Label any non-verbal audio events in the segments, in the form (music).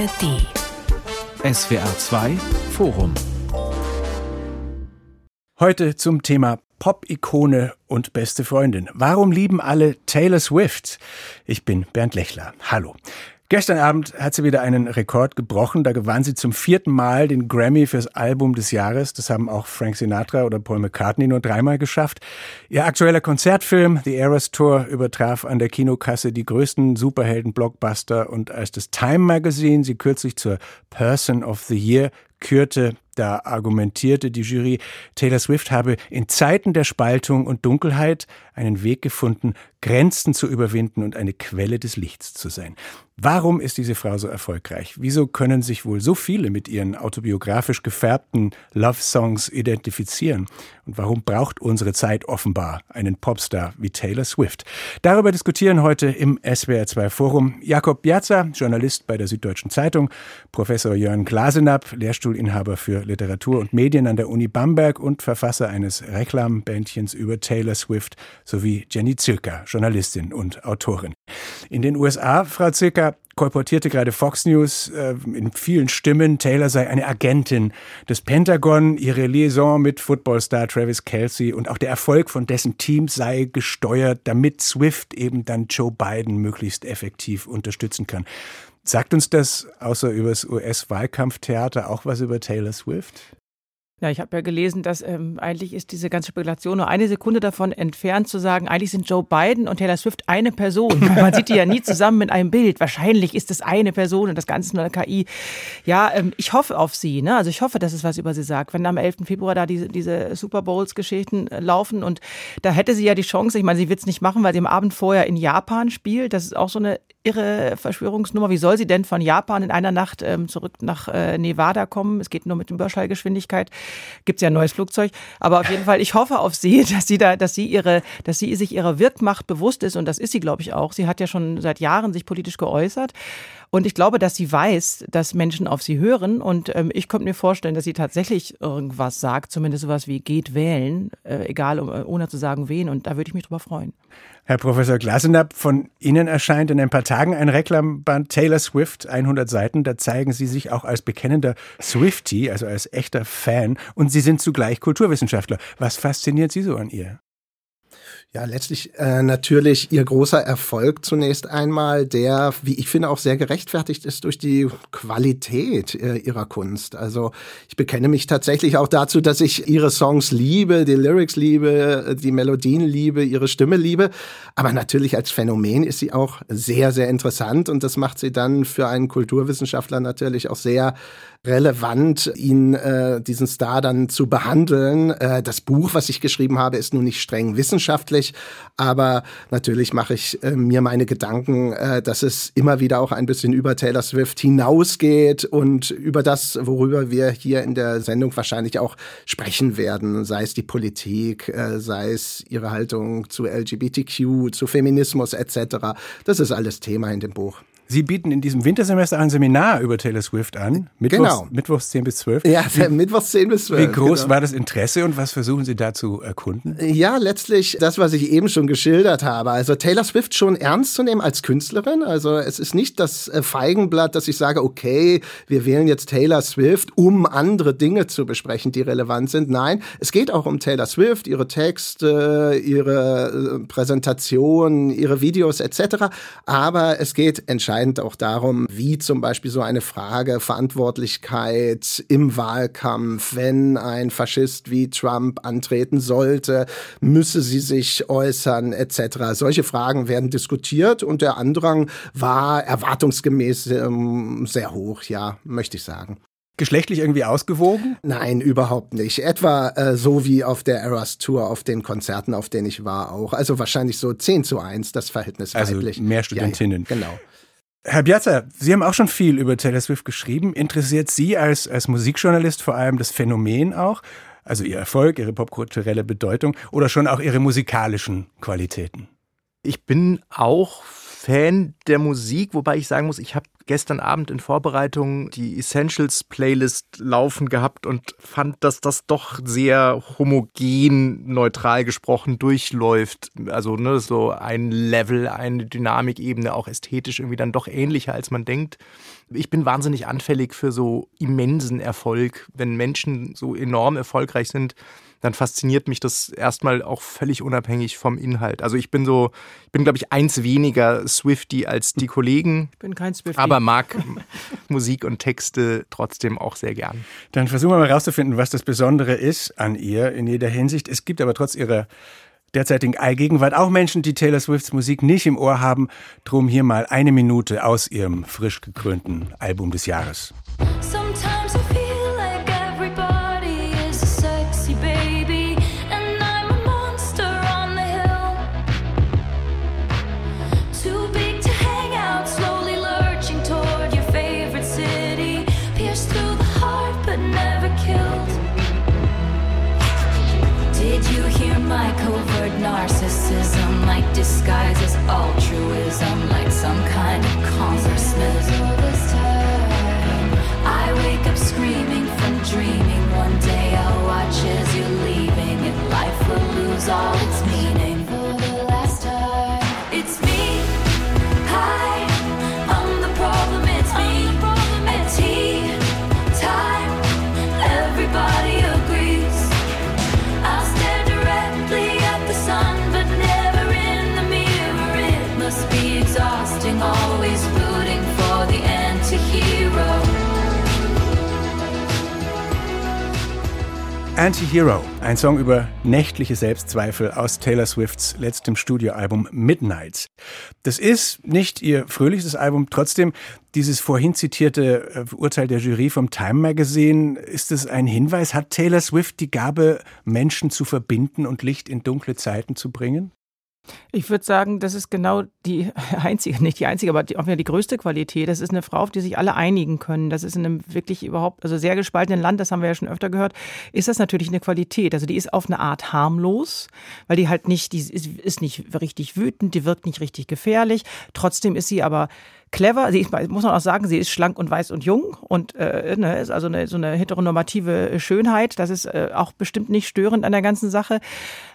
ARD. SWR 2 Forum. Heute zum Thema Pop-Ikone und beste Freundin. Warum lieben alle Taylor Swift? Ich bin Bernd Lechler. Hallo. Gestern Abend hat sie wieder einen Rekord gebrochen. Da gewann sie zum vierten Mal den Grammy fürs Album des Jahres. Das haben auch Frank Sinatra oder Paul McCartney nur dreimal geschafft. Ihr aktueller Konzertfilm The Eras Tour übertraf an der Kinokasse die größten Superhelden-Blockbuster und als das Time Magazine sie kürzlich zur Person of the Year kürte, da argumentierte die Jury, Taylor Swift habe in Zeiten der Spaltung und Dunkelheit einen Weg gefunden, Grenzen zu überwinden und eine Quelle des Lichts zu sein. Warum ist diese Frau so erfolgreich? Wieso können sich wohl so viele mit ihren autobiografisch gefärbten Love-Songs identifizieren? Und warum braucht unsere Zeit offenbar einen Popstar wie Taylor Swift? Darüber diskutieren heute im SWR2 Forum Jakob Piazza, Journalist bei der Süddeutschen Zeitung, Professor Jörn Glasenapp, Lehrstuhlinhaber für Literatur und Medien an der Uni Bamberg und Verfasser eines Reklambändchens über Taylor Swift sowie Jenny Zilka, Journalistin und Autorin. In den USA, Frau Zilka, kolportierte gerade Fox News äh, in vielen Stimmen, Taylor sei eine Agentin des Pentagon, ihre Liaison mit Footballstar Travis Kelsey und auch der Erfolg von dessen Team sei gesteuert, damit Swift eben dann Joe Biden möglichst effektiv unterstützen kann. Sagt uns das außer über das US-Wahlkampftheater auch was über Taylor Swift? Ja, ich habe ja gelesen, dass ähm, eigentlich ist diese ganze Spekulation nur eine Sekunde davon entfernt zu sagen, eigentlich sind Joe Biden und Taylor Swift eine Person. (laughs) Man sieht die ja nie zusammen in einem Bild. Wahrscheinlich ist es eine Person und das Ganze nur eine KI. Ja, ähm, ich hoffe auf sie. Ne? Also ich hoffe, dass es was über sie sagt. Wenn am 11. Februar da diese, diese Super Bowls-Geschichten äh, laufen und da hätte sie ja die Chance, ich meine, sie wird es nicht machen, weil sie am Abend vorher in Japan spielt. Das ist auch so eine irre Verschwörungsnummer. Wie soll sie denn von Japan in einer Nacht ähm, zurück nach äh, Nevada kommen? Es geht nur mit Überschallgeschwindigkeit gibt es ja ein neues Flugzeug. Aber auf jeden Fall, ich hoffe auf sie, (laughs) dass sie da, dass sie ihre, dass sie sich ihrer Wirkmacht bewusst ist und das ist sie, glaube ich, auch. Sie hat ja schon seit Jahren sich politisch geäußert. Und ich glaube, dass sie weiß, dass Menschen auf sie hören. Und ähm, ich könnte mir vorstellen, dass sie tatsächlich irgendwas sagt, zumindest sowas wie geht wählen, äh, egal, äh, ohne zu sagen wen. Und da würde ich mich drüber freuen. Herr Professor Glasenapp, von Ihnen erscheint in ein paar Tagen ein Reklamband Taylor Swift, 100 Seiten. Da zeigen Sie sich auch als bekennender Swiftie, also als echter Fan. Und Sie sind zugleich Kulturwissenschaftler. Was fasziniert Sie so an ihr? Ja, letztlich äh, natürlich ihr großer Erfolg zunächst einmal, der, wie ich finde, auch sehr gerechtfertigt ist durch die Qualität äh, ihrer Kunst. Also ich bekenne mich tatsächlich auch dazu, dass ich ihre Songs liebe, die Lyrics liebe, die Melodien liebe, ihre Stimme liebe. Aber natürlich als Phänomen ist sie auch sehr, sehr interessant und das macht sie dann für einen Kulturwissenschaftler natürlich auch sehr relevant, ihn, äh, diesen Star dann zu behandeln. Äh, das Buch, was ich geschrieben habe, ist nun nicht streng wissenschaftlich, aber natürlich mache ich äh, mir meine Gedanken, äh, dass es immer wieder auch ein bisschen über Taylor Swift hinausgeht und über das, worüber wir hier in der Sendung wahrscheinlich auch sprechen werden, sei es die Politik, äh, sei es ihre Haltung zu LGBTQ, zu Feminismus etc. Das ist alles Thema in dem Buch. Sie bieten in diesem Wintersemester ein Seminar über Taylor Swift an. Mittwochs, genau. Mittwochs 10 bis 12. Ja, wie, Mittwochs 10 bis 12. Wie groß genau. war das Interesse und was versuchen Sie da zu erkunden? Ja, letztlich das, was ich eben schon geschildert habe. Also Taylor Swift schon ernst zu nehmen als Künstlerin. Also es ist nicht das äh, Feigenblatt, dass ich sage, okay, wir wählen jetzt Taylor Swift, um andere Dinge zu besprechen, die relevant sind. Nein, es geht auch um Taylor Swift, ihre Texte, ihre äh, Präsentation, ihre Videos etc. Aber es geht entscheidend entscheidend auch darum, wie zum Beispiel so eine Frage Verantwortlichkeit im Wahlkampf, wenn ein Faschist wie Trump antreten sollte, müsse sie sich äußern etc. Solche Fragen werden diskutiert und der Andrang war erwartungsgemäß ähm, sehr hoch, ja, möchte ich sagen geschlechtlich irgendwie ausgewogen? Nein, überhaupt nicht. Etwa äh, so wie auf der Eras Tour, auf den Konzerten, auf denen ich war auch. Also wahrscheinlich so 10 zu 1 das Verhältnis also weiblich. mehr Studentinnen. Ja, genau. Herr Piazza, Sie haben auch schon viel über Taylor Swift geschrieben. Interessiert Sie als, als Musikjournalist vor allem das Phänomen auch? Also Ihr Erfolg, Ihre popkulturelle Bedeutung oder schon auch Ihre musikalischen Qualitäten? Ich bin auch Fan der Musik, wobei ich sagen muss, ich habe gestern Abend in Vorbereitung die Essentials Playlist laufen gehabt und fand, dass das doch sehr homogen, neutral gesprochen durchläuft. Also ne, so ein Level, eine Dynamikebene, auch ästhetisch irgendwie dann doch ähnlicher, als man denkt. Ich bin wahnsinnig anfällig für so immensen Erfolg, wenn Menschen so enorm erfolgreich sind dann fasziniert mich das erstmal auch völlig unabhängig vom Inhalt. Also ich bin so, ich bin glaube ich eins weniger Swifty als die Kollegen. Ich bin kein Swifty. Aber mag (laughs) Musik und Texte trotzdem auch sehr gern. Dann versuchen wir mal rauszufinden, was das Besondere ist an ihr in jeder Hinsicht. Es gibt aber trotz ihrer derzeitigen Allgegenwart auch Menschen, die Taylor Swifts Musik nicht im Ohr haben. Drum hier mal eine Minute aus ihrem frisch gekrönten Album des Jahres. Anti-Hero, ein Song über nächtliche Selbstzweifel aus Taylor Swifts letztem Studioalbum Midnights. Das ist nicht ihr fröhlichstes Album, trotzdem dieses vorhin zitierte äh, Urteil der Jury vom Time Magazine, ist es ein Hinweis, hat Taylor Swift die Gabe, Menschen zu verbinden und Licht in dunkle Zeiten zu bringen? Ich würde sagen, das ist genau die (laughs) einzige, nicht die einzige, aber die, auch wieder die größte Qualität. Das ist eine Frau, auf die sich alle einigen können. Das ist in einem wirklich überhaupt, also sehr gespaltenen Land, das haben wir ja schon öfter gehört, ist das natürlich eine Qualität. Also die ist auf eine Art harmlos, weil die halt nicht, die ist, ist nicht richtig wütend, die wirkt nicht richtig gefährlich. Trotzdem ist sie aber clever. Sie ist, muss man auch sagen, sie ist schlank und weiß und jung und äh, ne, ist also eine, so eine heteronormative Schönheit. Das ist äh, auch bestimmt nicht störend an der ganzen Sache.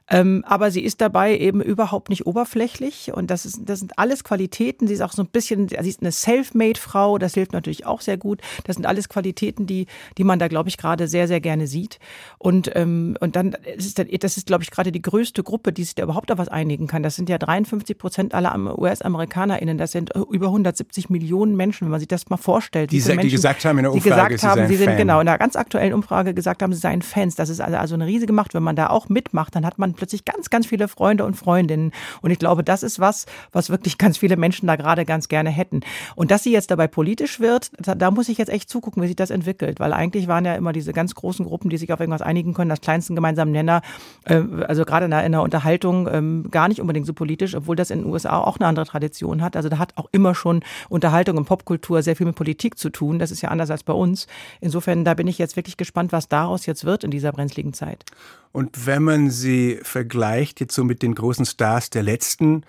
Ähm, aber sie ist dabei eben überhaupt nicht oberflächlich und das, ist, das sind alles Qualitäten. Sie ist auch so ein bisschen, sie ist eine Self-Made-Frau, das hilft natürlich auch sehr gut. Das sind alles Qualitäten, die, die man da, glaube ich, gerade sehr, sehr gerne sieht. Und, ähm, und dann ist das, das ist, glaube ich, gerade die größte Gruppe, die sich da überhaupt auf was einigen kann. Das sind ja 53 Prozent aller US-AmerikanerInnen. Das sind über 170 Millionen Menschen, wenn man sich das mal vorstellt. Die, Menschen, die gesagt haben in der Umfrage, die gesagt haben, sie, sind Fan. genau in einer ganz aktuellen Umfrage gesagt haben, sie seien Fans. Das ist also, also eine riesige Macht. Wenn man da auch mitmacht, dann hat man plötzlich ganz, ganz viele Freunde und Freundinnen. Und ich glaube, das ist was, was wirklich ganz viele Menschen da gerade ganz gerne hätten. Und dass sie jetzt dabei politisch wird, da, da muss ich jetzt echt zugucken, wie sich das entwickelt. Weil eigentlich waren ja immer diese ganz großen Gruppen, die sich auf irgendwas einigen können, das kleinsten gemeinsamen Nenner, äh, also gerade in der, in der Unterhaltung ähm, gar nicht unbedingt so politisch, obwohl das in den USA auch eine andere Tradition hat. Also da hat auch immer schon Unterhaltung und Popkultur sehr viel mit Politik zu tun. Das ist ja anders als bei uns. Insofern, da bin ich jetzt wirklich gespannt, was daraus jetzt wird in dieser brenzligen Zeit. Und wenn man sie vergleicht jetzt so mit den großen Stars der letzten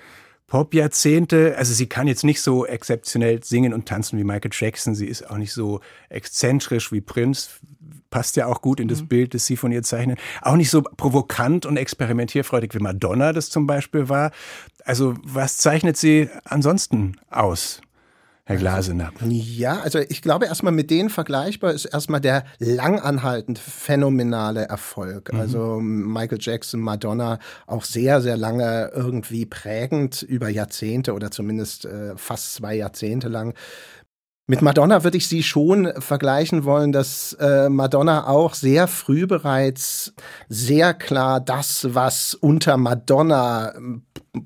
Pop-Jahrzehnte, also sie kann jetzt nicht so exzeptionell singen und tanzen wie Michael Jackson, sie ist auch nicht so exzentrisch wie Prince, passt ja auch gut in das mhm. Bild, das Sie von ihr zeichnen. Auch nicht so provokant und experimentierfreudig wie Madonna das zum Beispiel war. Also was zeichnet sie ansonsten aus? Herr Glasener? Ja, also ich glaube erstmal mit denen vergleichbar ist erstmal der langanhaltend phänomenale Erfolg. Mhm. Also Michael Jackson, Madonna auch sehr, sehr lange irgendwie prägend über Jahrzehnte oder zumindest äh, fast zwei Jahrzehnte lang. Mit Madonna würde ich sie schon vergleichen wollen, dass äh, Madonna auch sehr früh bereits sehr klar das, was unter Madonna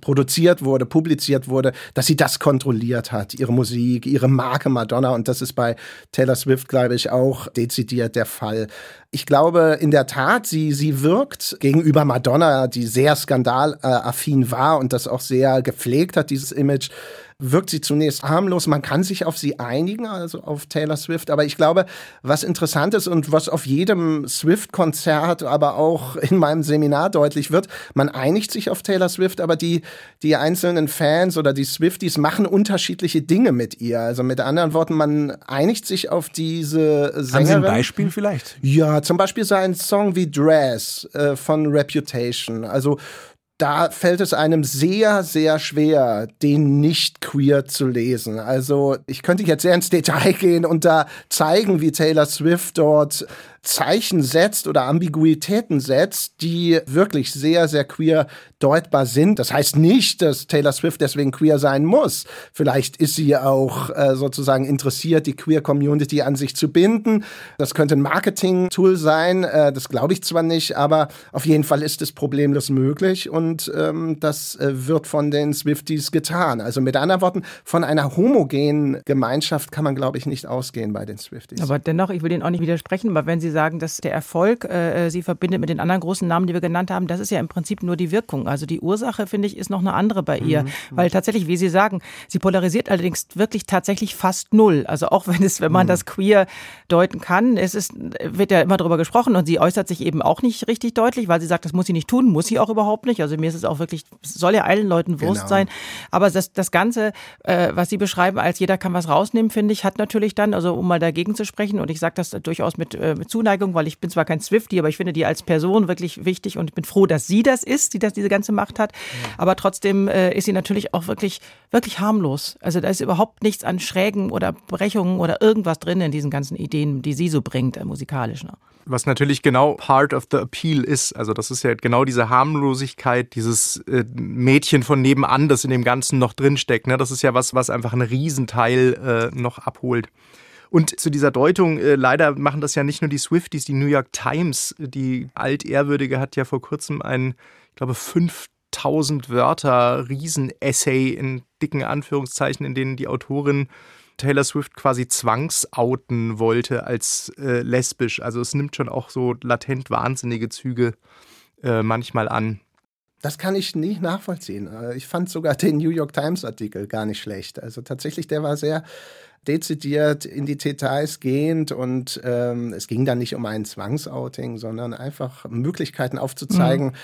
produziert wurde, publiziert wurde, dass sie das kontrolliert hat, ihre Musik, ihre Marke Madonna. Und das ist bei Taylor Swift, glaube ich, auch dezidiert der Fall. Ich glaube, in der Tat, sie, sie wirkt gegenüber Madonna, die sehr skandalaffin war und das auch sehr gepflegt hat, dieses Image, wirkt sie zunächst harmlos. Man kann sich auf sie einigen, also auf Taylor Swift. Aber ich glaube, was interessant ist und was auf jedem Swift-Konzert, aber auch in meinem Seminar deutlich wird, man einigt sich auf Taylor Swift, aber die, die einzelnen Fans oder die Swifties machen unterschiedliche Dinge mit ihr. Also mit anderen Worten, man einigt sich auf diese Sängerin. Haben Sie ein Beispiel vielleicht? Ja, zum Beispiel so ein Song wie Dress äh, von Reputation. Also da fällt es einem sehr, sehr schwer, den nicht queer zu lesen. Also ich könnte jetzt sehr ins Detail (laughs) gehen und da zeigen, wie Taylor Swift dort Zeichen setzt oder Ambiguitäten setzt, die wirklich sehr, sehr queer deutbar sind. Das heißt nicht, dass Taylor Swift deswegen queer sein muss. Vielleicht ist sie auch äh, sozusagen interessiert, die queer Community an sich zu binden. Das könnte ein Marketing-Tool sein. Äh, das glaube ich zwar nicht, aber auf jeden Fall ist es problemlos möglich und ähm, das äh, wird von den Swifties getan. Also mit anderen Worten, von einer homogenen Gemeinschaft kann man, glaube ich, nicht ausgehen bei den Swifties. Aber dennoch, ich will Ihnen auch nicht widersprechen, weil wenn Sie sagen, dass der Erfolg äh, Sie verbindet mit den anderen großen Namen, die wir genannt haben, das ist ja im Prinzip nur die Wirkung. Also die Ursache, finde ich, ist noch eine andere bei ihr. Mhm. Weil tatsächlich, wie Sie sagen, sie polarisiert allerdings wirklich tatsächlich fast null. Also auch wenn es, wenn man mhm. das queer deuten kann, es ist, wird ja immer darüber gesprochen und sie äußert sich eben auch nicht richtig deutlich, weil sie sagt, das muss sie nicht tun, muss sie auch überhaupt nicht. Also mir ist es auch wirklich, soll ja allen Leuten Wurst genau. sein. Aber das, das Ganze, äh, was Sie beschreiben, als jeder kann was rausnehmen, finde ich, hat natürlich dann, also um mal dagegen zu sprechen, und ich sage das durchaus mit, äh, mit Zuneigung, weil ich bin zwar kein Swifty, aber ich finde die als Person wirklich wichtig und bin froh, dass sie das ist, die das diese ganze Macht hat. Aber trotzdem äh, ist sie natürlich auch wirklich, wirklich harmlos. Also da ist überhaupt nichts an Schrägen oder Brechungen oder irgendwas drin in diesen ganzen Ideen, die sie so bringt, äh, musikalisch. Ne? Was natürlich genau part of the appeal ist. Also das ist ja genau diese Harmlosigkeit, dieses äh, Mädchen von nebenan, das in dem Ganzen noch drinsteckt. Ne? Das ist ja was, was einfach einen Riesenteil äh, noch abholt. Und zu dieser Deutung, äh, leider machen das ja nicht nur die Swifties, die New York Times, die altehrwürdige, hat ja vor kurzem ein, ich glaube, 5000 Wörter Riesen-Essay in dicken Anführungszeichen, in denen die Autorin Taylor Swift quasi zwangsouten wollte als äh, lesbisch. Also es nimmt schon auch so latent wahnsinnige Züge äh, manchmal an. Das kann ich nicht nachvollziehen. Äh, ich fand sogar den New York Times Artikel gar nicht schlecht. Also tatsächlich, der war sehr dezidiert in die Details gehend und ähm, es ging dann nicht um ein Zwangsouting, sondern einfach Möglichkeiten aufzuzeigen, mhm.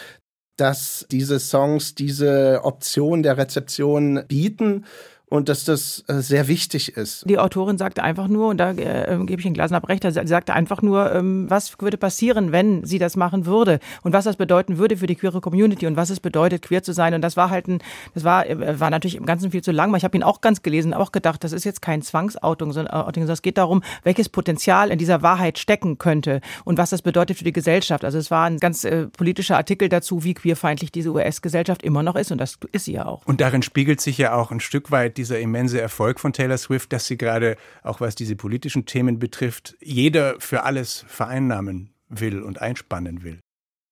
dass diese Songs diese Option der Rezeption bieten und dass das äh, sehr wichtig ist. Die Autorin sagte einfach nur, und da äh, ähm, gebe ich Ihnen Glasnab recht, sie sagte einfach nur, ähm, was würde passieren, wenn sie das machen würde und was das bedeuten würde für die queere Community und was es bedeutet, queer zu sein. Und das war halt ein, das war, äh, war natürlich im Ganzen viel zu lang. Ich habe ihn auch ganz gelesen, auch gedacht, das ist jetzt kein Zwangsouting, sondern es geht darum, welches Potenzial in dieser Wahrheit stecken könnte und was das bedeutet für die Gesellschaft. Also es war ein ganz äh, politischer Artikel dazu, wie queerfeindlich diese US-Gesellschaft immer noch ist und das ist sie ja auch. Und darin spiegelt sich ja auch ein Stück weit dieser immense Erfolg von Taylor Swift, dass sie gerade, auch was diese politischen Themen betrifft, jeder für alles vereinnahmen will und einspannen will.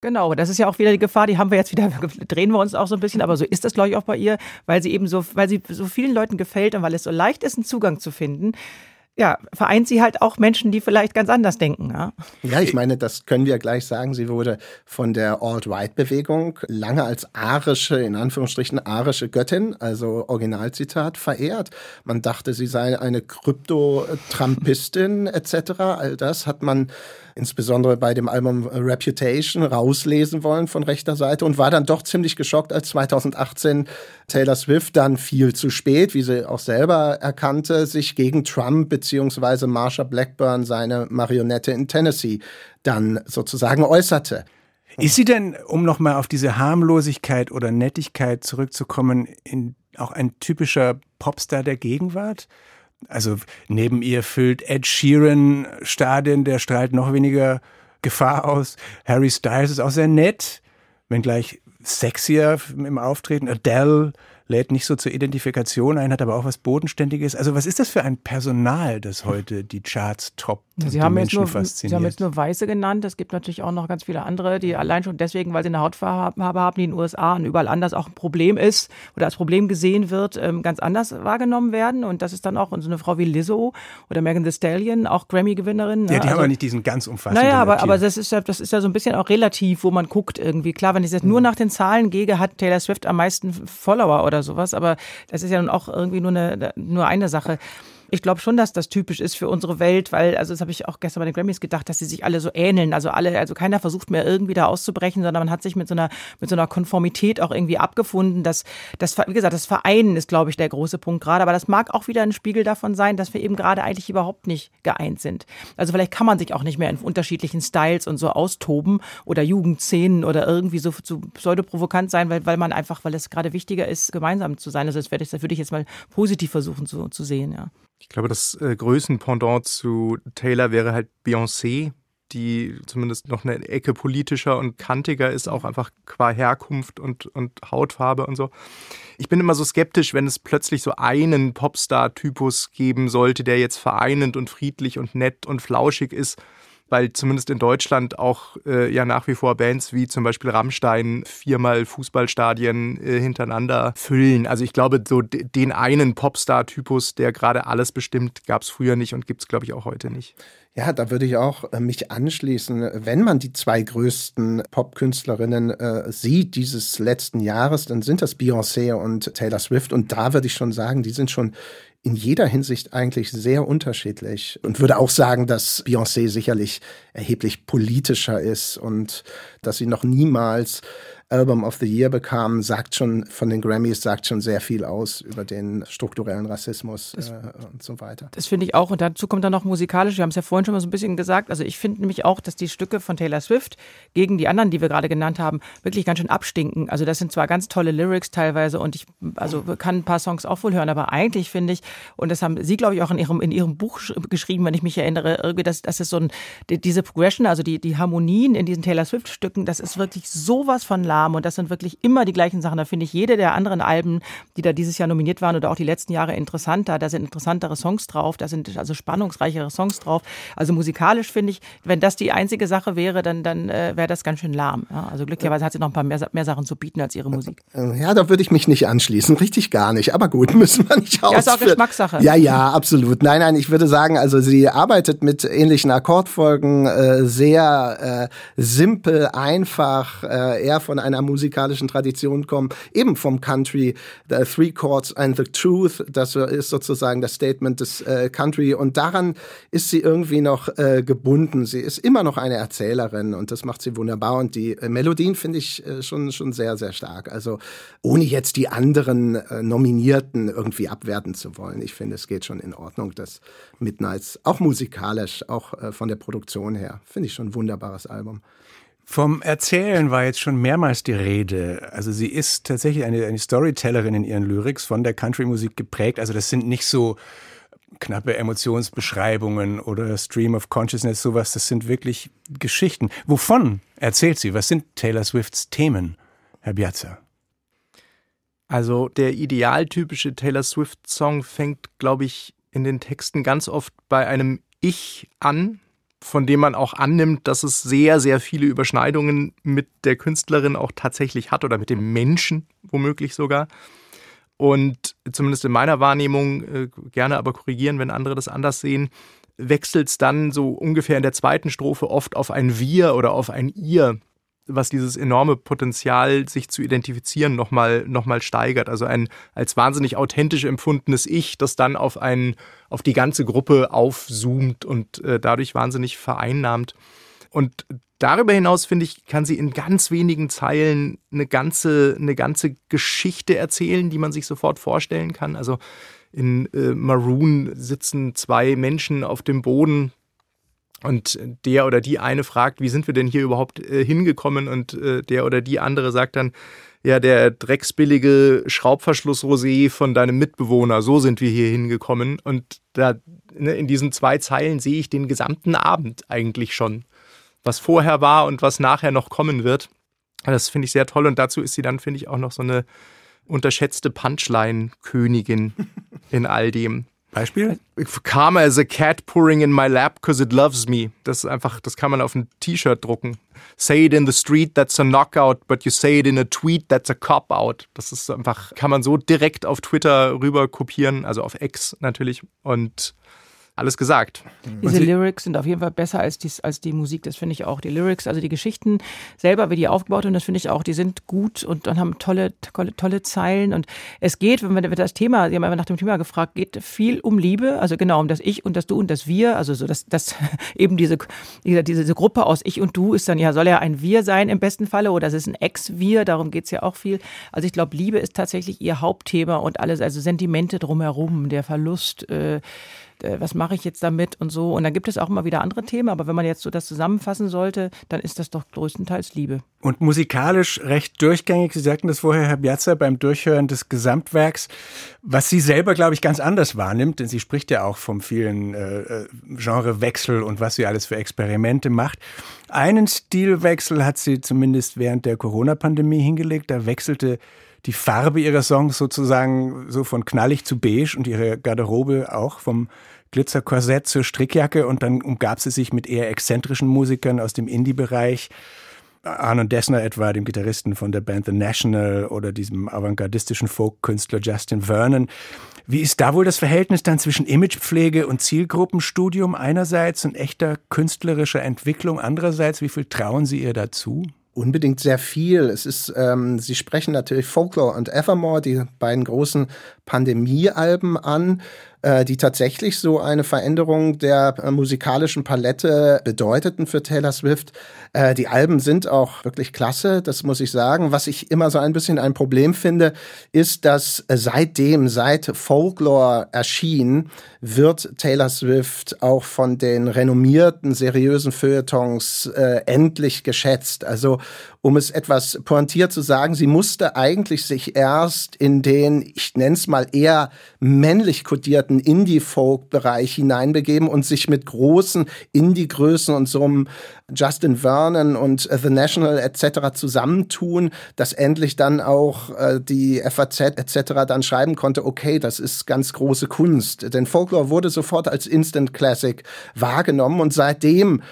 Genau, das ist ja auch wieder die Gefahr, die haben wir jetzt wieder, (laughs) drehen wir uns auch so ein bisschen, aber so ist das, glaube ich, auch bei ihr, weil sie eben so, weil sie so vielen Leuten gefällt und weil es so leicht ist, einen Zugang zu finden, ja, vereint sie halt auch Menschen, die vielleicht ganz anders denken. Ja, ja ich meine, das können wir gleich sagen. Sie wurde von der Alt-Right-Bewegung lange als arische, in Anführungsstrichen arische Göttin, also Originalzitat, verehrt. Man dachte, sie sei eine Krypto-Trumpistin etc. All das hat man insbesondere bei dem Album Reputation rauslesen wollen von rechter Seite und war dann doch ziemlich geschockt, als 2018 Taylor Swift dann viel zu spät, wie sie auch selber erkannte, sich gegen Trump beziehungsweise Marsha Blackburn, seine Marionette in Tennessee, dann sozusagen äußerte. Ist sie denn, um nochmal auf diese Harmlosigkeit oder Nettigkeit zurückzukommen, in, auch ein typischer Popstar der Gegenwart? Also neben ihr füllt Ed Sheeran Stadien, der strahlt noch weniger Gefahr aus. Harry Styles ist auch sehr nett, wenngleich sexier im Auftreten. Adele lädt nicht so zur Identifikation ein, hat aber auch was Bodenständiges. Also was ist das für ein Personal, das heute die Charts toppt? Sie die haben, jetzt nur, Sie haben jetzt nur Weiße genannt. Es gibt natürlich auch noch ganz viele andere, die allein schon deswegen, weil sie eine Hautfarbe haben, die in den USA und überall anders auch ein Problem ist oder als Problem gesehen wird, ähm, ganz anders wahrgenommen werden. Und das ist dann auch so eine Frau wie Lizzo oder Megan Thee Stallion, auch Grammy-Gewinnerin. ja, ne? die haben Also- aber nicht diesen ganz umfassenden Naja, aber, aber das ist ja, das ist ja so ein bisschen auch relativ, wo man guckt irgendwie. Klar, wenn ich jetzt Mhm. nur nach den Zahlen gehe, hat Taylor Swift am meisten Follower oder sowas, aber das ist ja nun auch irgendwie nur eine, nur eine Sache. Ich glaube schon, dass das typisch ist für unsere Welt, weil, also das habe ich auch gestern bei den Grammys gedacht, dass sie sich alle so ähneln. Also alle, also keiner versucht mehr irgendwie da auszubrechen, sondern man hat sich mit so einer, mit so einer Konformität auch irgendwie abgefunden. Das, das, wie gesagt, das Vereinen ist, glaube ich, der große Punkt gerade. Aber das mag auch wieder ein Spiegel davon sein, dass wir eben gerade eigentlich überhaupt nicht geeint sind. Also vielleicht kann man sich auch nicht mehr in unterschiedlichen Styles und so austoben oder Jugendszenen oder irgendwie so, so pseudoprovokant sein, weil, weil man einfach, weil es gerade wichtiger ist, gemeinsam zu sein. Also das werde ich, das würde ich jetzt mal positiv versuchen zu, zu sehen, ja. Ich glaube, das äh, Größenpendant zu Taylor wäre halt Beyoncé, die zumindest noch eine Ecke politischer und kantiger ist, auch einfach qua Herkunft und, und Hautfarbe und so. Ich bin immer so skeptisch, wenn es plötzlich so einen Popstar-Typus geben sollte, der jetzt vereinend und friedlich und nett und flauschig ist, weil zumindest in Deutschland auch äh, ja nach wie vor Bands wie zum Beispiel Rammstein viermal Fußballstadien äh, hintereinander füllen. Also ich glaube, so den einen Popstar-Typus, der gerade alles bestimmt, gab es früher nicht und gibt es, glaube ich, auch heute nicht. Ja, da würde ich auch äh, mich anschließen. Wenn man die zwei größten Popkünstlerinnen äh, sieht dieses letzten Jahres, dann sind das Beyoncé und Taylor Swift. Und da würde ich schon sagen, die sind schon in jeder Hinsicht eigentlich sehr unterschiedlich und würde auch sagen, dass Beyoncé sicherlich erheblich politischer ist und dass sie noch niemals Album of the Year bekam, sagt schon von den Grammys, sagt schon sehr viel aus über den strukturellen Rassismus äh, und so weiter. Das finde ich auch. Und dazu kommt dann noch musikalisch. Wir haben es ja vorhin schon mal so ein bisschen gesagt. Also ich finde nämlich auch, dass die Stücke von Taylor Swift gegen die anderen, die wir gerade genannt haben, wirklich ganz schön abstinken. Also das sind zwar ganz tolle Lyrics teilweise und ich also kann ein paar Songs auch wohl hören, aber eigentlich finde ich, und das haben Sie, glaube ich, auch in Ihrem, in Ihrem Buch sch- geschrieben, wenn ich mich erinnere, irgendwie, dass, dass es so ein, die- diese Progression, also die, die Harmonien in diesen Taylor Swift-Stücken, das ist wirklich sowas von lahm und das sind wirklich immer die gleichen Sachen. Da finde ich jede der anderen Alben, die da dieses Jahr nominiert waren oder auch die letzten Jahre interessanter. Da sind interessantere Songs drauf, da sind also spannungsreichere Songs drauf. Also musikalisch finde ich, wenn das die einzige Sache wäre, dann, dann äh, wäre das ganz schön lahm. Ja, also glücklicherweise hat sie noch ein paar mehr, mehr Sachen zu bieten als ihre Musik. Äh, Ja, da würde ich mich nicht anschließen. Richtig gar nicht. Aber gut, (laughs) müssen wir nicht Ja, ist auch ausführen. Geschmackssache. Ja, ja, absolut. Nein, nein, ich würde sagen, also sie arbeitet mit ähnlichen Akkordfolgen, äh, sehr äh, simpel, einfach, äh, eher von einer musikalischen Tradition kommen, eben vom Country, the Three Chords and the Truth, das ist sozusagen das Statement des äh, Country und daran ist sie irgendwie noch äh, gebunden. Sie ist immer noch eine Erzählerin und das macht sie wunderbar und die äh, Melodien finde ich äh, schon, schon sehr, sehr stark. Also ohne jetzt die anderen äh, Nominierten irgendwie abwerten zu wollen. Ich finde, es geht schon in Ordnung, dass Midnights auch musikalisch, auch äh, von der Produktion her, finde ich schon ein wunderbares Album. Vom Erzählen war jetzt schon mehrmals die Rede. Also sie ist tatsächlich eine, eine Storytellerin in ihren Lyrics, von der Country-Musik geprägt. Also das sind nicht so knappe Emotionsbeschreibungen oder Stream of Consciousness, sowas. Das sind wirklich Geschichten. Wovon erzählt sie? Was sind Taylor Swifts Themen, Herr Biazza? Also der idealtypische Taylor Swift-Song fängt, glaube ich, in den Texten ganz oft bei einem Ich an, von dem man auch annimmt, dass es sehr, sehr viele Überschneidungen mit der Künstlerin auch tatsächlich hat oder mit dem Menschen womöglich sogar. Und zumindest in meiner Wahrnehmung, äh, gerne aber korrigieren, wenn andere das anders sehen, wechselt es dann so ungefähr in der zweiten Strophe oft auf ein Wir oder auf ein Ihr, was dieses enorme Potenzial, sich zu identifizieren, nochmal noch mal steigert. Also ein als wahnsinnig authentisch empfundenes Ich, das dann auf, ein, auf die ganze Gruppe aufzoomt und äh, dadurch wahnsinnig vereinnahmt. Und darüber hinaus, finde ich, kann sie in ganz wenigen Zeilen eine ganze, eine ganze Geschichte erzählen, die man sich sofort vorstellen kann. Also in äh, Maroon sitzen zwei Menschen auf dem Boden und der oder die eine fragt, wie sind wir denn hier überhaupt äh, hingekommen? Und äh, der oder die andere sagt dann, ja, der drecksbillige Schraubverschluss-Rosé von deinem Mitbewohner, so sind wir hier hingekommen. Und da ne, in diesen zwei Zeilen sehe ich den gesamten Abend eigentlich schon, was vorher war und was nachher noch kommen wird. Das finde ich sehr toll und dazu ist sie dann, finde ich, auch noch so eine unterschätzte Punchline-Königin (laughs) in all dem. Beispiel? Karma is a cat purring in my lap cause it loves me. Das ist einfach, das kann man auf ein T-Shirt drucken. Say it in the street, that's a knockout, but you say it in a tweet, that's a cop-out. Das ist einfach, kann man so direkt auf Twitter rüber kopieren, also auf X natürlich. Und alles gesagt. Diese Lyrics sind auf jeden Fall besser als die, als die Musik, das finde ich auch. Die Lyrics, also die Geschichten selber, wie die aufgebaut sind, das finde ich auch, die sind gut und dann haben tolle, tolle, tolle Zeilen. Und es geht, wenn wir das Thema, Sie haben einfach nach dem Thema gefragt, geht viel um Liebe, also genau um das Ich und das Du und das Wir, also so dass das (laughs) eben diese, diese, diese Gruppe aus Ich und Du ist dann ja, soll ja ein Wir sein im besten Falle oder es ist ein Ex-Wir, darum geht's ja auch viel. Also ich glaube, Liebe ist tatsächlich ihr Hauptthema und alles, also Sentimente drumherum, der Verlust, äh, äh, was mache ich jetzt damit und so. Und dann gibt es auch immer wieder andere Themen, aber wenn man jetzt so das zusammenfassen sollte, dann ist das doch größtenteils Liebe. Und musikalisch recht durchgängig. Sie sagten das vorher, Herr Piazza, beim Durchhören des Gesamtwerks, was sie selber, glaube ich, ganz anders wahrnimmt, denn sie spricht ja auch vom vielen äh, äh Genrewechsel und was sie alles für Experimente macht. Einen Stilwechsel hat sie zumindest während der Corona-Pandemie hingelegt. Da wechselte die Farbe ihrer Songs sozusagen so von knallig zu beige und ihre Garderobe auch vom Glitzerkorsett zur Strickjacke und dann umgab sie sich mit eher exzentrischen Musikern aus dem Indie-Bereich. Arnon Dessner etwa, dem Gitarristen von der Band The National oder diesem avantgardistischen Folk-Künstler Justin Vernon. Wie ist da wohl das Verhältnis dann zwischen Imagepflege und Zielgruppenstudium einerseits und echter künstlerischer Entwicklung andererseits? Wie viel trauen Sie ihr dazu? Unbedingt sehr viel. Es ist, ähm, Sie sprechen natürlich Folklore und Evermore, die beiden großen Pandemie-Alben an. Äh, die tatsächlich so eine Veränderung der äh, musikalischen Palette bedeuteten für Taylor Swift. Äh, die Alben sind auch wirklich klasse, das muss ich sagen. Was ich immer so ein bisschen ein Problem finde, ist, dass seitdem, seit Folklore erschien, wird Taylor Swift auch von den renommierten, seriösen Feuilletons äh, endlich geschätzt. Also um es etwas pointiert zu sagen, sie musste eigentlich sich erst in den, ich nenne es mal eher männlich kodierten Indie-Folk-Bereich hineinbegeben und sich mit großen Indie-Größen und so einem Justin Vernon und The National etc. zusammentun, dass endlich dann auch äh, die FAZ etc. dann schreiben konnte, okay, das ist ganz große Kunst. Denn Folklore wurde sofort als Instant Classic wahrgenommen und seitdem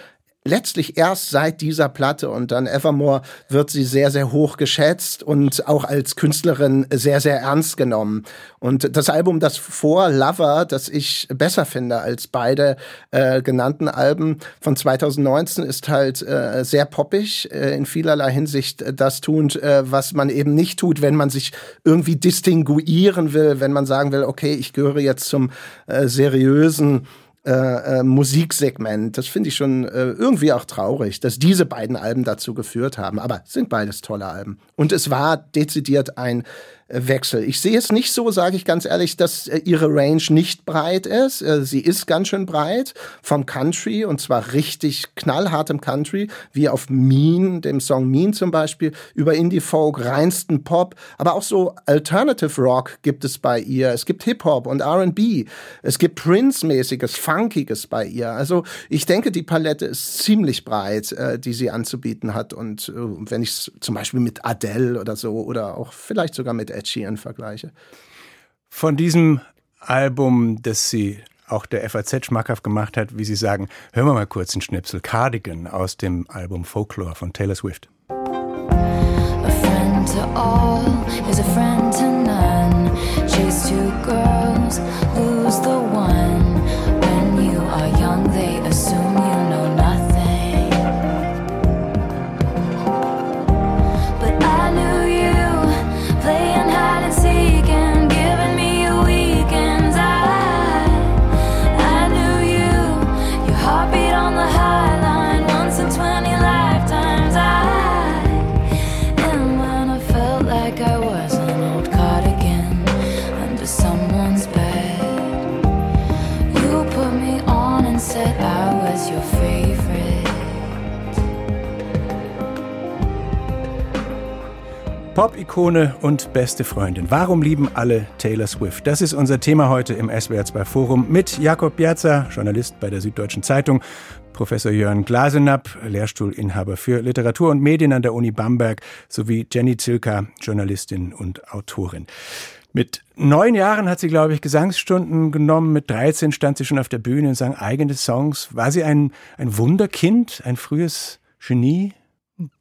letztlich erst seit dieser Platte und dann Evermore wird sie sehr, sehr hoch geschätzt und auch als Künstlerin sehr, sehr ernst genommen. Und das Album, das vor Lover, das ich besser finde als beide äh, genannten Alben von 2019, ist halt äh, sehr poppig, äh, in vielerlei Hinsicht das tut, äh, was man eben nicht tut, wenn man sich irgendwie distinguieren will, wenn man sagen will, okay, ich gehöre jetzt zum äh, seriösen äh, äh, Musiksegment. Das finde ich schon äh, irgendwie auch traurig, dass diese beiden Alben dazu geführt haben. Aber sind beides tolle Alben. Und es war dezidiert ein Wechsel. Ich sehe es nicht so, sage ich ganz ehrlich, dass äh, ihre Range nicht breit ist. Äh, sie ist ganz schön breit vom Country und zwar richtig knallhartem Country, wie auf Mean, dem Song Mean zum Beispiel, über Indie-Folk, reinsten Pop, aber auch so Alternative Rock gibt es bei ihr. Es gibt Hip-Hop und R&B. Es gibt Prince-mäßiges, Funkiges bei ihr. Also ich denke, die Palette ist ziemlich breit, äh, die sie anzubieten hat. Und wenn ich es zum Beispiel mit Adele oder so oder auch vielleicht sogar mit Ed Sheeran vergleiche. Von diesem Album, das Sie auch der FAZ schmackhaft gemacht hat, wie Sie sagen, hören wir mal kurz einen Schnipsel Cardigan aus dem Album Folklore von Taylor Swift. A friend to all is a friend to none. Chase two girls, Pop-Ikone und beste Freundin. Warum lieben alle Taylor Swift? Das ist unser Thema heute im SWR2 Forum mit Jakob Piazza, Journalist bei der Süddeutschen Zeitung, Professor Jörn Glasenapp, Lehrstuhlinhaber für Literatur und Medien an der Uni Bamberg, sowie Jenny Zilka, Journalistin und Autorin. Mit neun Jahren hat sie, glaube ich, Gesangsstunden genommen. Mit 13 stand sie schon auf der Bühne und sang eigene Songs. War sie ein, ein Wunderkind, ein frühes Genie?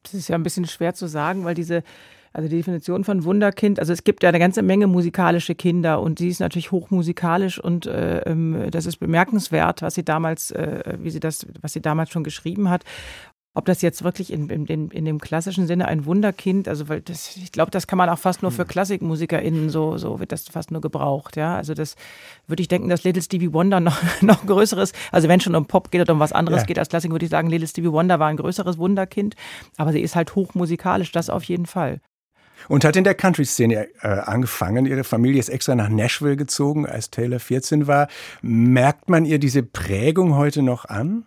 Das ist ja ein bisschen schwer zu sagen, weil diese, also die Definition von Wunderkind, also es gibt ja eine ganze Menge musikalische Kinder und sie ist natürlich hochmusikalisch und äh, ähm, das ist bemerkenswert, was sie damals, äh, wie sie das, was sie damals schon geschrieben hat. Ob das jetzt wirklich in, in, in, dem klassischen Sinne ein Wunderkind, also weil das, ich glaube, das kann man auch fast nur für KlassikmusikerInnen so, so wird das fast nur gebraucht, ja. Also das würde ich denken, dass Little Stevie Wonder noch, (laughs) noch größeres, also wenn schon um Pop geht oder um was anderes Ja. geht als Klassik, würde ich sagen, Little Stevie Wonder war ein größeres Wunderkind, aber sie ist halt hochmusikalisch, das auf jeden Fall. Und hat in der Country-Szene äh, angefangen. Ihre Familie ist extra nach Nashville gezogen, als Taylor 14 war. Merkt man ihr diese Prägung heute noch an?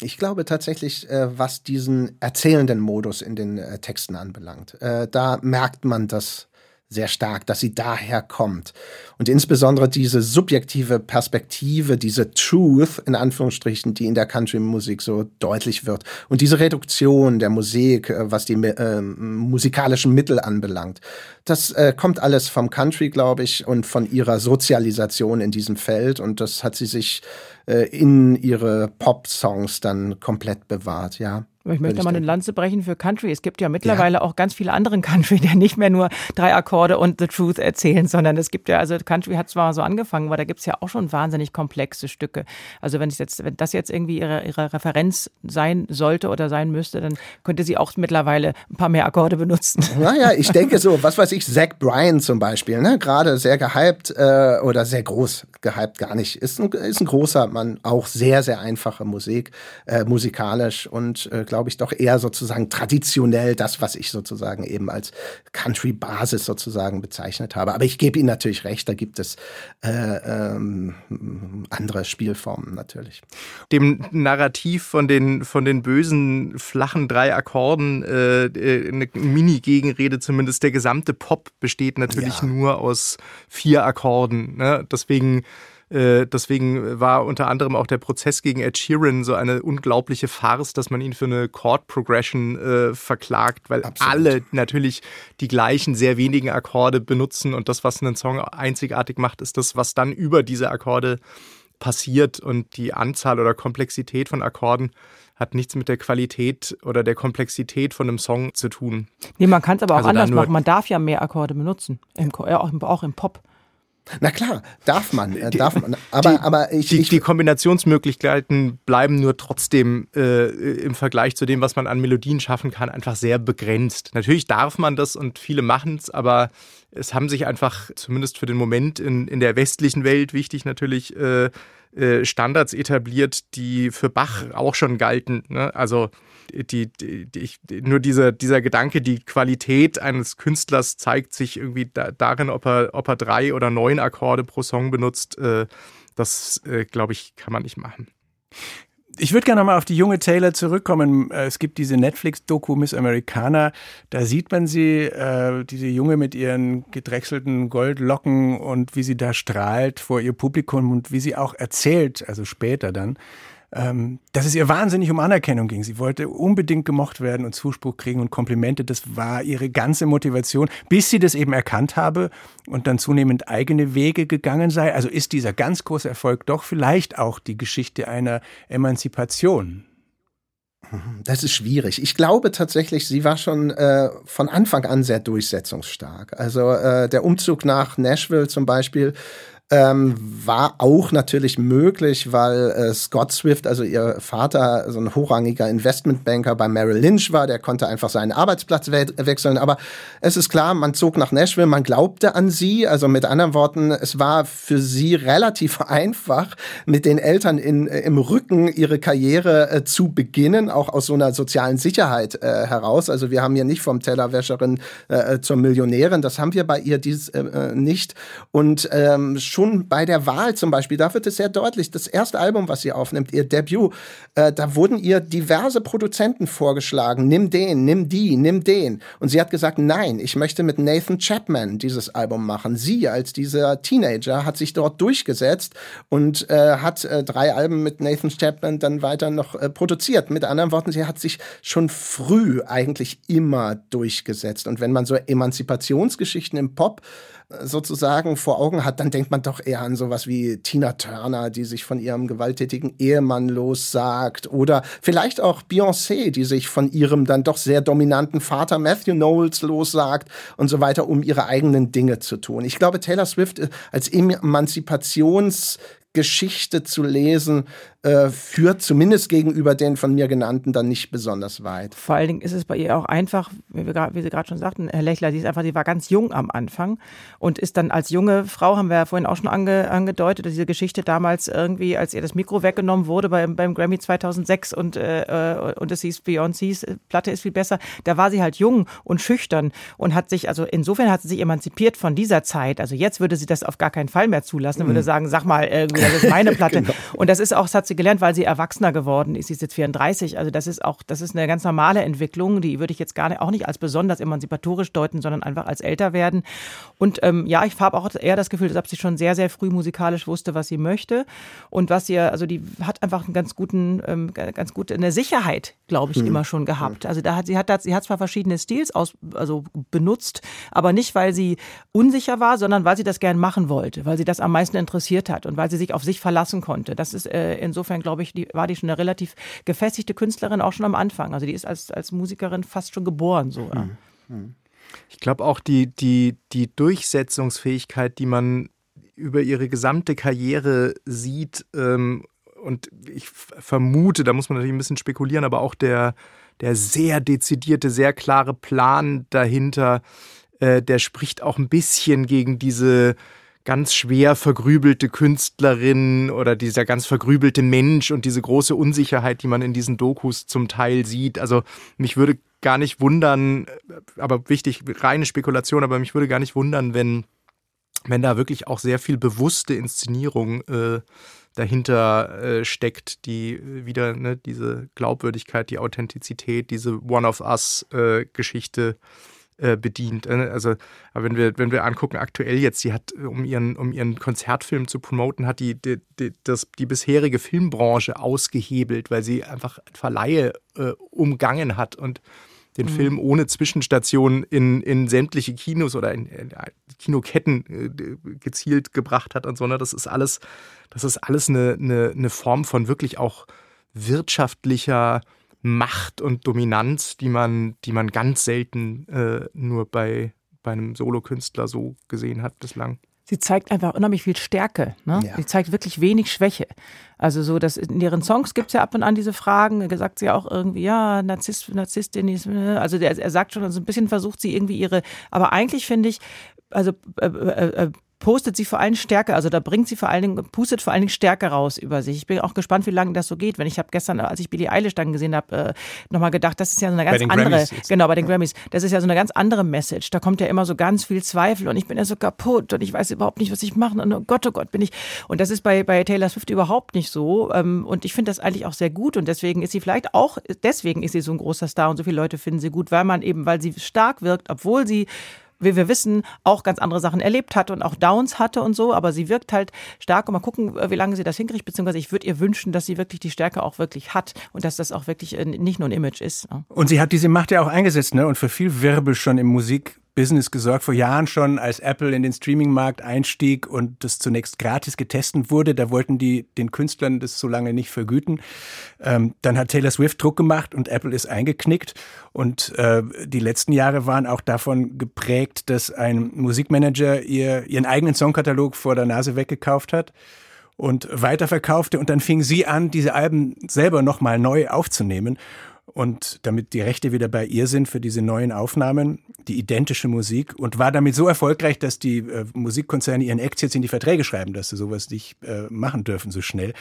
Ich glaube tatsächlich, äh, was diesen erzählenden Modus in den äh, Texten anbelangt, äh, da merkt man das sehr stark, dass sie daher kommt. Und insbesondere diese subjektive Perspektive, diese Truth, in Anführungsstrichen, die in der Country-Musik so deutlich wird. Und diese Reduktion der Musik, äh, was die äh, musikalischen Mittel anbelangt. Das äh, kommt alles vom Country, glaube ich, und von ihrer Sozialisation in diesem Feld. Und das hat sie sich äh, in ihre Pop-Songs dann komplett bewahrt, ja. Aber ich möchte mal eine. Lanze brechen für Country. Es gibt ja mittlerweile auch ganz viele anderen Country, die nicht mehr nur drei Akkorde und The Truth erzählen, sondern es gibt ja, also Country hat zwar so angefangen, aber da gibt es ja auch schon wahnsinnig komplexe Stücke. Also wenn es jetzt, wenn das jetzt irgendwie ihre, ihre Referenz sein sollte oder sein müsste, dann könnte sie auch mittlerweile ein paar mehr Akkorde benutzen. (laughs) Naja, ich denke so, was weiß ich, Zach Bryan zum Beispiel, ne? gerade sehr gehypt äh, oder sehr groß gehypt, gar nicht. Ist ein, ist ein großer Mann, auch sehr, sehr einfache Musik, äh, musikalisch und äh, glaube ich doch eher sozusagen traditionell das, was ich sozusagen eben als Country-Basis sozusagen bezeichnet habe. Aber ich gebe Ihnen natürlich recht, da gibt es äh, ähm, andere Spielformen natürlich. dem Narrativ von den, von den bösen, flachen drei Akkorden äh, äh, eine Mini-Gegenrede zumindest. Der gesamte Pop besteht natürlich Ja. nur aus vier Akkorden. Ne? Deswegen, äh, deswegen war unter anderem auch der Prozess gegen Ed Sheeran so eine unglaubliche Farce, dass man ihn für eine Chord Progression äh, verklagt, weil Absolut. alle natürlich die gleichen sehr wenigen Akkorde benutzen und das, was einen Song einzigartig macht, ist das, was dann über diese Akkorde passiert und die Anzahl oder Komplexität von Akkorden hat nichts mit der Qualität oder der Komplexität von einem Song zu tun. Nee, man kann es aber auch Also anders machen. Man darf ja mehr Akkorde benutzen. Auch, im, auch im Pop. Na klar, darf man, äh, darf man. Aber, aber ich, Die, ich die Kombinationsmöglichkeiten bleiben nur trotzdem äh, im Vergleich zu dem, was man an Melodien schaffen kann, einfach sehr begrenzt. Natürlich darf man das und viele machen es, aber es haben sich einfach, zumindest für den Moment in, in der westlichen Welt, wichtig natürlich, äh, äh, Standards etabliert, die für Bach auch schon galten. Ne? Also die, die, die, nur dieser, dieser Gedanke, die Qualität eines Künstlers zeigt sich irgendwie da, darin, ob er, ob er drei oder neun Akkorde pro Song benutzt. Äh, das, äh, glaube ich, kann man nicht machen. Ich würde gerne mal auf die junge Taylor zurückkommen. Äh, Es gibt diese Netflix-Doku Miss Americana. Da sieht man sie, äh, diese Junge mit ihren gedrechselten Goldlocken und wie sie da strahlt vor ihr Publikum und wie sie auch erzählt, also später dann, ähm, dass es ihr wahnsinnig um Anerkennung ging. Sie wollte unbedingt gemocht werden und Zuspruch kriegen und Komplimente. Das war ihre ganze Motivation, bis sie das eben erkannt habe und dann zunehmend eigene Wege gegangen sei. Also ist dieser ganz große Erfolg doch vielleicht auch die Geschichte einer Emanzipation. Das ist schwierig. Ich glaube tatsächlich, sie war schon äh, von Anfang an sehr durchsetzungsstark. Also äh, der Umzug nach Nashville zum Beispiel ähm, war auch natürlich möglich, weil äh, Scott Swift, also ihr Vater, so ein hochrangiger Investmentbanker bei Merrill Lynch war, der konnte einfach seinen Arbeitsplatz we wechseln. Aber es ist klar, man zog nach Nashville, man glaubte an sie. Also mit anderen Worten, es war für sie relativ (laughs) einfach, mit den Eltern in, äh, im Rücken ihre Karriere äh, zu beginnen, auch aus so einer sozialen Sicherheit äh, heraus. Also wir haben hier nicht vom Tellerwäscherin äh, zur Millionärin, das haben wir bei ihr dies äh, äh, nicht. Und ähm, schon bei der Wahl zum Beispiel, da wird es sehr deutlich, das erste Album, was sie aufnimmt, ihr Debüt, äh, da wurden ihr diverse Produzenten vorgeschlagen, nimm den, nimm die, nimm den. Und sie hat gesagt, nein, ich möchte mit Nathan Chapman dieses Album machen. Sie als dieser Teenager hat sich dort durchgesetzt und äh, hat äh, drei Alben mit Nathan Chapman dann weiter noch äh, produziert. Mit anderen Worten, sie hat sich schon früh eigentlich immer durchgesetzt. Und wenn man so Emanzipationsgeschichten im Pop sozusagen vor Augen hat, dann denkt man doch eher an sowas wie Tina Turner, die sich von ihrem gewalttätigen Ehemann lossagt oder vielleicht auch Beyoncé, die sich von ihrem dann doch sehr dominanten Vater Matthew Knowles lossagt und so weiter, um ihre eigenen Dinge zu tun. Ich glaube, Taylor Swift äh, als Emanzipations Geschichte zu lesen, äh, führt zumindest gegenüber den von mir genannten dann nicht besonders weit. Vor allen Dingen ist es bei ihr auch einfach, wie, wir, wie Sie gerade schon sagten, Herr Lechler, sie ist einfach, sie war ganz jung am Anfang und ist dann als junge Frau, haben wir ja vorhin auch schon ange, angedeutet, diese Geschichte damals irgendwie, als ihr das Mikro weggenommen wurde beim, beim Grammy 2006 und, äh, und es hieß Beyoncé's Platte ist viel besser, da war sie halt jung und schüchtern und hat sich, also insofern hat sie sich emanzipiert von dieser Zeit. Also jetzt würde sie das auf gar keinen Fall mehr zulassen, mhm. würde sagen, sag mal, irgendwie, das ist meine (laughs) Platte. genau. Und das ist auch, das hat sie gelernt, weil sie erwachsener geworden ist. Sie ist jetzt 34. Also das ist auch, das ist eine ganz normale Entwicklung. Die würde ich jetzt gar nicht, auch nicht als besonders emanzipatorisch deuten, sondern einfach als älter werden. Und ähm, ja, ich habe auch eher das Gefühl, dass sie schon sehr, sehr früh musikalisch wusste, was sie möchte. Und was ihr, also die hat einfach einen ganz guten, ähm, ganz gute, eine Sicherheit, glaube ich, mhm. immer schon gehabt. Also da hat sie hat, sie hat zwar verschiedene Stils aus, also benutzt, aber nicht, weil sie unsicher war, sondern weil sie das gern machen wollte, weil sie das am meisten interessiert hat und weil sie sich auf sich verlassen konnte. Das ist äh, insofern, glaube ich, die, war die schon eine relativ gefestigte Künstlerin auch schon am Anfang. Also die ist als, als Musikerin fast schon geboren so. Ja. Mhm. Ich glaube auch die, die, die Durchsetzungsfähigkeit, die man über ihre gesamte Karriere sieht, ähm, und ich vermute, da muss man natürlich ein bisschen spekulieren, aber auch der, der sehr dezidierte, sehr klare Plan dahinter, äh, der spricht auch ein bisschen gegen diese ganz schwer vergrübelte Künstlerin oder dieser ganz vergrübelte Mensch und diese große Unsicherheit, die man in diesen Dokus zum Teil sieht. Also mich würde gar nicht wundern, aber wichtig, reine Spekulation, aber mich würde gar nicht wundern, wenn, wenn da wirklich auch sehr viel bewusste Inszenierung äh, dahinter äh, steckt, die wieder ne, diese Glaubwürdigkeit, die Authentizität, diese One of Us-Geschichte äh, äh, bedient. Äh, also, wenn wir, wenn wir angucken, aktuell jetzt, sie hat, um ihren, um ihren Konzertfilm zu promoten, hat die, die, die, das, die bisherige Filmbranche ausgehebelt, weil sie einfach Verleihe äh, umgangen hat und den mhm. Film ohne Zwischenstation in, in sämtliche Kinos oder in, in Kinoketten äh, gezielt gebracht hat und so. Ne? Das ist alles, das ist alles eine, eine, eine Form von wirklich auch wirtschaftlicher Macht und Dominanz, die man, die man ganz selten äh, nur bei, bei einem Solokünstler so gesehen hat bislang. Sie zeigt einfach unheimlich viel Stärke. Ne? Ja. Sie zeigt wirklich wenig Schwäche. Also so, dass in ihren Songs gibt es ja ab und an diese Fragen. Er sagt sie auch irgendwie, ja, Narzisst, Narzisstin, ne? also der, er sagt schon, also ein bisschen versucht sie irgendwie ihre, aber eigentlich finde ich, also äh, äh, äh postet sie vor allem Stärke, also da bringt sie vor allen Dingen, pustet vor allen Dingen Stärke raus über sich. Ich bin auch gespannt, wie lange das so geht. Wenn ich habe gestern, als ich Billie Eilish dann gesehen habe, äh, nochmal gedacht, das ist ja so eine ganz andere, genau, bei den Grammys, das ist ja so eine ganz andere Message. Da kommt ja immer so ganz viel Zweifel und ich bin ja so kaputt und ich weiß überhaupt nicht, was ich mache und oh Gott, oh Gott, bin ich. Und das ist bei, bei Taylor Swift überhaupt nicht so. Ähm, und ich finde das eigentlich auch sehr gut und deswegen ist sie vielleicht auch, deswegen ist sie so ein großer Star und so viele Leute finden sie gut, weil man eben, weil sie stark wirkt, obwohl sie wie wir wissen, auch ganz andere Sachen erlebt hat und auch Downs hatte und so, aber sie wirkt halt stark und mal gucken, wie lange sie das hinkriegt, beziehungsweise ich würde ihr wünschen, dass sie wirklich die Stärke auch wirklich hat und dass das auch wirklich äh, nicht nur ein Image ist. Und sie hat diese Macht ja auch eingesetzt, ne? Und für viel Wirbel schon im Musik Business gesorgt, vor Jahren schon, als Apple in den Streaming-Markt einstieg und das zunächst gratis getestet wurde. Da wollten die den Künstlern das so lange nicht vergüten. Ähm, dann hat Taylor Swift Druck gemacht und Apple ist eingeknickt. Und äh, die letzten Jahre waren auch davon geprägt, dass ein Musikmanager ihr ihren eigenen Songkatalog vor der Nase weggekauft hat und weiterverkaufte und dann fing sie an, diese Alben selber nochmal neu aufzunehmen. Und damit die Rechte wieder bei ihr sind für diese neuen Aufnahmen, die identische Musik, und war damit so erfolgreich, dass die äh, Musikkonzerne ihren Acts jetzt in die Verträge schreiben, dass sie sowas nicht äh, machen dürfen so schnell.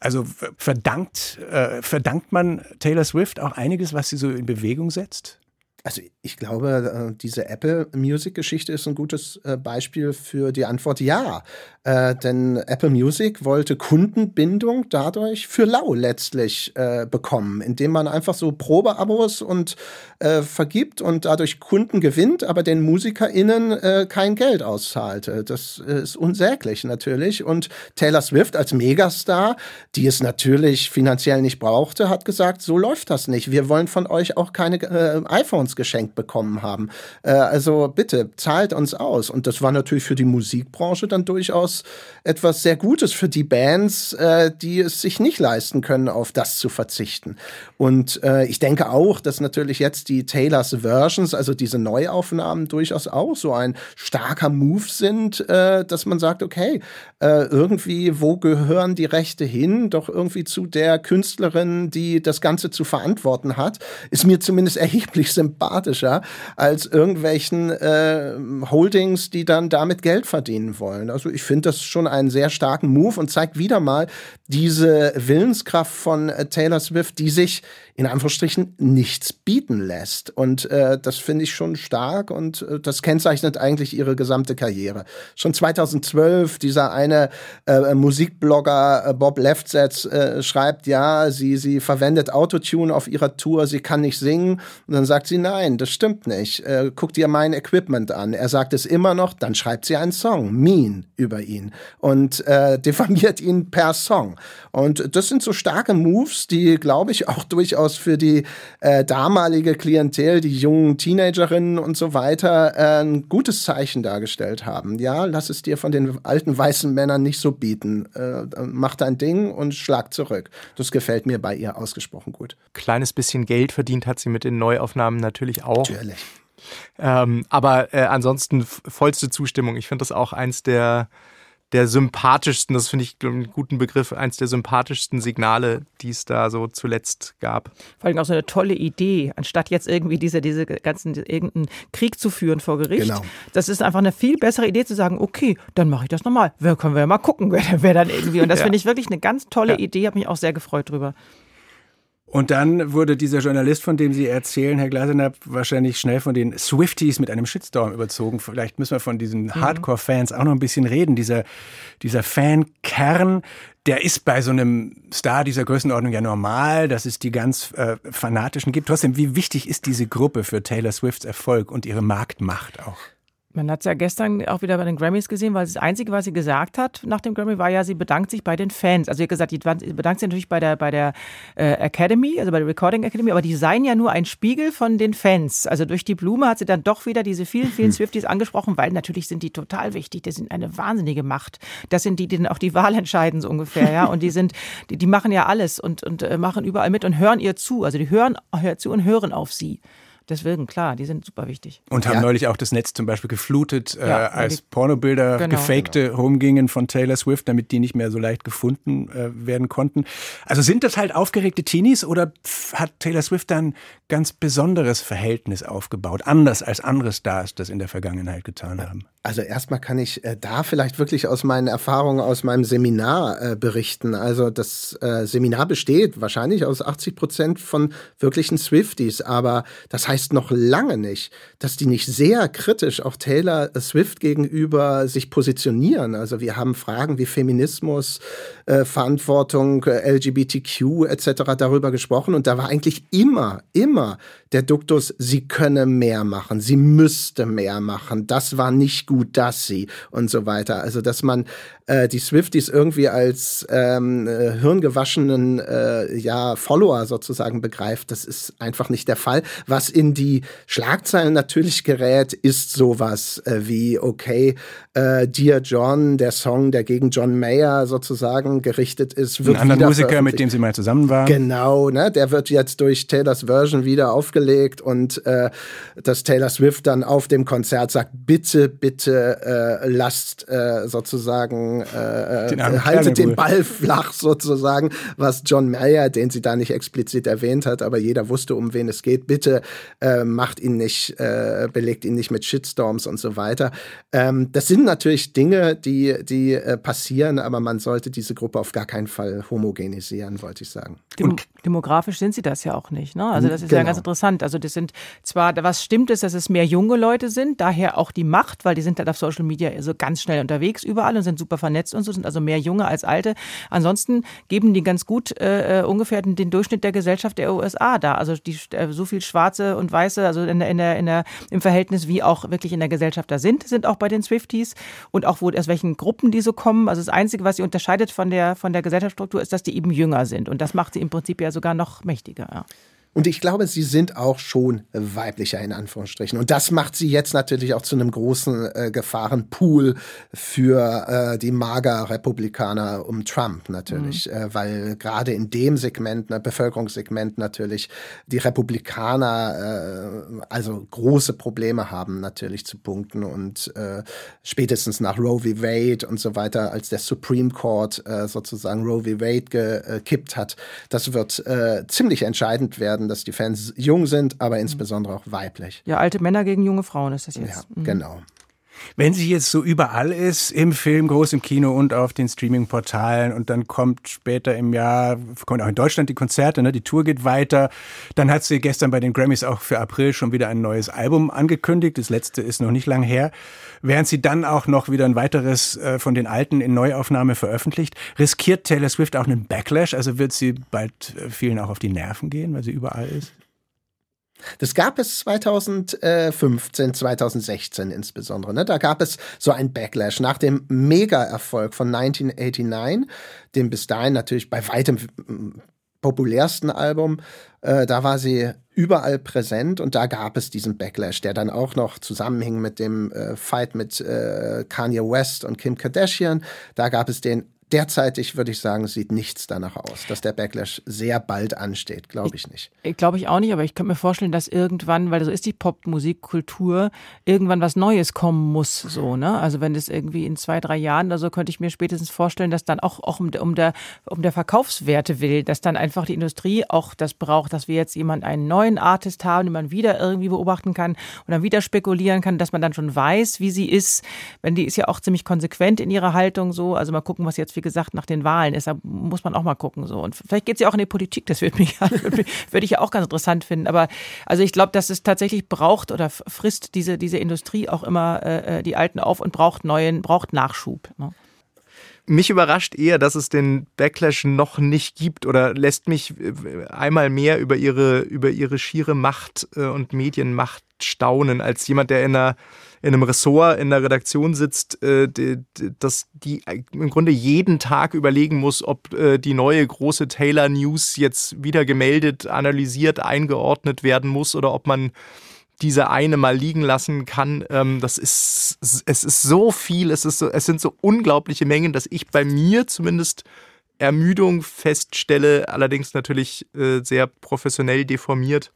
Also verdankt, äh, verdankt man Taylor Swift auch einiges, was sie so in Bewegung setzt? Also ich glaube, äh, diese Apple Music Geschichte ist ein gutes äh, Beispiel für die Antwort ja. Äh, denn Apple Music wollte Kundenbindung dadurch für lau letztlich äh, bekommen, indem man einfach so Probeabos und äh, vergibt und dadurch Kunden gewinnt, aber den MusikerInnen äh, kein Geld auszahlt. Das ist unsäglich natürlich. Und Taylor Swift als Megastar, die es natürlich finanziell nicht brauchte, hat gesagt, so läuft das nicht. Wir wollen von euch auch keine iPhones uns geschenkt bekommen haben. Äh, also bitte, zahlt uns aus. Und das war natürlich für die Musikbranche dann durchaus etwas sehr Gutes für die Bands, äh, die es sich nicht leisten können, auf das zu verzichten. Und äh, ich denke auch, dass natürlich jetzt die Taylors Versions, also diese Neuaufnahmen, durchaus auch so ein starker Move sind, äh, dass man sagt, okay, äh, irgendwie, wo gehören die Rechte hin? Doch irgendwie zu der Künstlerin, die das Ganze zu verantworten hat, ist mir zumindest erheblich sympathischer als irgendwelchen äh, Holdings, die dann damit Geld verdienen wollen. Also ich finde das schon einen sehr starken Move und zeigt wieder mal diese Willenskraft von äh, Taylor Swift, die sich in Anführungsstrichen nichts bieten lässt. Und äh, das finde ich schon stark und äh, das kennzeichnet eigentlich ihre gesamte Karriere. Schon 2012 dieser eine äh, Musikblogger äh, Bob Lefsetz äh, schreibt, ja, sie sie verwendet Autotune auf ihrer Tour, sie kann nicht singen und dann sagt sie, nein, das stimmt nicht. Äh, guck dir mein Equipment an. Er sagt es immer noch, dann schreibt sie einen Song, Mean über ihn und äh, (laughs) diffamiert ihn per Song. Und das sind so starke Moves, die glaube ich auch durchaus für die äh, damalige Klientel, die jungen Teenagerinnen und so weiter, äh, ein gutes Zeichen dargestellt haben. Ja, lass es dir von den alten weißen Männern nicht so bieten. Äh, mach dein Ding und schlag zurück. Das gefällt mir bei ihr ausgesprochen gut. Kleines bisschen Geld verdient hat sie mit den Neuaufnahmen natürlich auch. Natürlich. Ähm, aber äh, ansonsten vollste Zustimmung. Ich finde das auch eins der der sympathischsten, das finde ich einen guten Begriff, eins der sympathischsten Signale, die es da so zuletzt gab. Vor allem auch so eine tolle Idee, anstatt jetzt irgendwie diese, diese ganzen, irgendeinen Krieg zu führen vor Gericht. Genau. Das ist einfach eine viel bessere Idee zu sagen, okay, dann mache ich das nochmal. Wer können wir mal gucken, (laughs) wer, wer dann irgendwie. Und das Ja. finde ich wirklich eine ganz tolle Ja. Idee, habe mich auch sehr gefreut drüber. Und dann wurde dieser Journalist, von dem Sie erzählen, Herr Glasenapp, wahrscheinlich schnell von den Swifties mit einem Shitstorm überzogen. Vielleicht müssen wir von diesen Hardcore-Fans auch noch ein bisschen reden. Dieser, dieser Fankern, der ist bei so einem Star dieser Größenordnung ja normal, dass es die ganz äh, Fanatischen gibt. Trotzdem, wie wichtig ist diese Gruppe für Taylor Swifts Erfolg und ihre Marktmacht auch? Man hat es ja gestern auch wieder bei den Grammys gesehen, weil das Einzige, was sie gesagt hat nach dem Grammy, war ja, sie bedankt sich bei den Fans. Also hat gesagt, sie bedankt sich natürlich bei der, bei der äh, Academy, also bei der Recording Academy, aber die seien ja nur ein Spiegel von den Fans. Also durch die Blume hat sie dann doch wieder diese vielen, vielen Swifties angesprochen, weil natürlich sind die total wichtig. Das sind eine wahnsinnige Macht. Das sind die, die dann auch die Wahl entscheiden, so ungefähr, ja. Und die sind, die, die machen ja alles und, und äh, machen überall mit und hören ihr zu. Also die hören, hören zu und hören auf sie. Deswegen, klar, die sind super wichtig. Und haben Ja. neulich auch das Netz zum Beispiel geflutet, äh, Ja, als die- Pornobilder Genau. gefakte rumgingen von Taylor Swift, damit die nicht mehr so leicht gefunden äh, werden konnten. Also sind das halt aufgeregte Teenies oder hat Taylor Swift dann ganz besonderes Verhältnis aufgebaut, anders als andere Stars das in der Vergangenheit getan haben? Also erstmal kann ich äh, da vielleicht wirklich aus meinen Erfahrungen aus meinem Seminar äh, berichten. Also das äh, Seminar besteht wahrscheinlich aus 80 Prozent von wirklichen Swifties, aber das heißt noch lange nicht, dass die nicht sehr kritisch auch Taylor Swift gegenüber sich positionieren. Also wir haben Fragen wie Feminismus, äh, Verantwortung, äh, LGBTQ etc. darüber gesprochen und da war eigentlich immer, immer der Duktus, sie könne mehr machen, sie müsste mehr machen, das war nicht gut, dass sie und so weiter. Also dass man äh, die Swifties irgendwie als ähm, äh, hirngewaschenen äh, ja, Follower sozusagen begreift, das ist einfach nicht der Fall. Was in die Schlagzeilen natürlich gerät, ist sowas äh, wie, okay, äh, Dear John, der Song, der gegen John Mayer sozusagen gerichtet ist, wird Ein anderer Musiker, mit dem sie mal zusammen waren. Genau, ne? Der wird jetzt durch Taylors Version wieder aufgelegt und äh, dass Taylor Swift dann auf dem Konzert sagt, bitte, bitte äh, lasst äh, sozusagen äh, Den äh, Kerl haltet in den. Ball flach sozusagen, was John Mayer, den sie da nicht explizit erwähnt hat, aber jeder wusste, um wen es geht, bitte äh, macht ihn nicht, äh, belegt ihn nicht mit Shitstorms und so weiter. Ähm, das sind natürlich Dinge, die, die äh, passieren, aber man sollte diese Gruppe auf gar keinen Fall homogenisieren, wollte ich sagen. Dem, demografisch sind sie das ja auch nicht. Ne? Also das ist ja Genau. ganz interessant. Also das sind zwar, was stimmt ist, dass es mehr junge Leute sind, daher auch die Macht, weil die sind halt auf Social Media so ganz schnell unterwegs überall und sind super vernetzt und so, sind also mehr junge als alte. Ansonsten geben die ganz gut äh, äh, ungefähr den, den Durchschnitt der Gesellschaft der USA da. Also die, äh, so viel Schwarze und Weiße, also in der, in der, in der, im Verhältnis wie auch wirklich in der Gesellschaft da sind, sind auch bei den Swifties und auch wo, aus welchen Gruppen die so kommen. Also das Einzige, was sie unterscheidet von der, von der Gesellschaftsstruktur, ist, dass die eben jünger sind. Und das macht sie im Prinzip ja sogar noch mächtiger. Und ich glaube, sie sind auch schon weiblicher in Anführungsstrichen. Und das macht sie jetzt natürlich auch zu einem großen äh, Gefahrenpool für äh, die Mager-Republikaner um Trump natürlich. Mhm. Äh, weil gerade in dem Segment, ne, Bevölkerungssegment natürlich, die Republikaner äh, also große Probleme haben natürlich zu punkten. Und äh, spätestens nach Roe v. Wade und so weiter, als der Supreme Court äh, sozusagen Roe v. Wade gekippt hat, das wird äh, ziemlich entscheidend werden werden, dass die Fans jung sind, aber insbesondere auch weiblich. Ja, alte Männer gegen junge Frauen ist das jetzt. Ja, mhm. genau. Wenn sie jetzt so überall ist, im Film, groß im Kino und auf den Streaming-Portalen und dann kommt später im Jahr, kommt auch in Deutschland die Konzerte, ne? die Tour geht weiter. Dann hat sie gestern bei den Grammys auch für April schon wieder ein neues Album angekündigt. Das letzte ist noch nicht lang her. Während sie dann auch noch wieder ein weiteres äh, von den alten in Neuaufnahme veröffentlicht, riskiert Taylor Swift auch einen Backlash? Also wird sie bald äh, vielen auch auf die Nerven gehen, weil sie überall ist? Das gab es 2015, 2016 insbesondere. Ne? Da gab es so ein Backlash nach dem Mega-Erfolg von 1989, dem bis dahin natürlich bei weitem populärsten Album. Äh, da war sie überall präsent und da gab es diesen Backlash, der dann auch noch zusammenhing mit dem äh, Fight mit äh, Kanye West und Kim Kardashian. Da gab es den derzeitig würde ich sagen, sieht nichts danach aus, dass der Backlash sehr bald ansteht. Glaube ich nicht. Ich, Glaube ich auch nicht, aber ich könnte mir vorstellen, dass irgendwann, weil so ist die Popmusikkultur, irgendwann was Neues kommen muss. So, ne? Also wenn das irgendwie in zwei, drei Jahren oder so, könnte ich mir spätestens vorstellen, dass dann auch, auch um, um, der, um der Verkaufswerte will, dass dann einfach die Industrie auch das braucht, dass wir jetzt jemand einen neuen Artist haben, den man wieder irgendwie beobachten kann und dann wieder spekulieren kann, dass man dann schon weiß, wie sie ist. Wenn die ist ja auch ziemlich konsequent in ihrer Haltung so. Also mal gucken, was jetzt wie gesagt, nach den Wahlen ist. Da muss man auch mal gucken. So. Und vielleicht geht es ja auch in die Politik, das (laughs) würde mich, würde ich ja auch ganz interessant finden. Aber also ich glaube, dass es tatsächlich braucht oder frisst diese, diese Industrie auch immer äh, äh, die Alten auf und braucht neuen, braucht Nachschub. Ne? Mich überrascht eher, dass es den Backlash noch nicht gibt oder lässt mich äh, einmal mehr über ihre, über ihre schiere Macht äh, und Medienmacht staunen, als jemand, der in einer in einem Ressort in der Redaktion sitzt, äh, dass die im Grunde jeden Tag überlegen muss, ob äh, die neue große Taylor News jetzt wieder gemeldet, analysiert, eingeordnet werden muss oder ob man diese eine mal liegen lassen kann. Ähm, das ist, es ist so viel, es, ist so, es sind so unglaubliche Mengen, dass ich bei mir zumindest Ermüdung feststelle, allerdings natürlich äh, sehr professionell deformiert.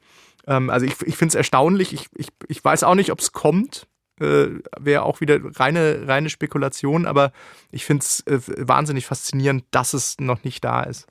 Ähm, also ich, ich finde es erstaunlich. Ich, ich, ich weiß auch nicht, ob es kommt äh, wäre auch wieder reine, reine Spekulation, aber ich finde es äh, wahnsinnig faszinierend, dass es noch nicht da ist.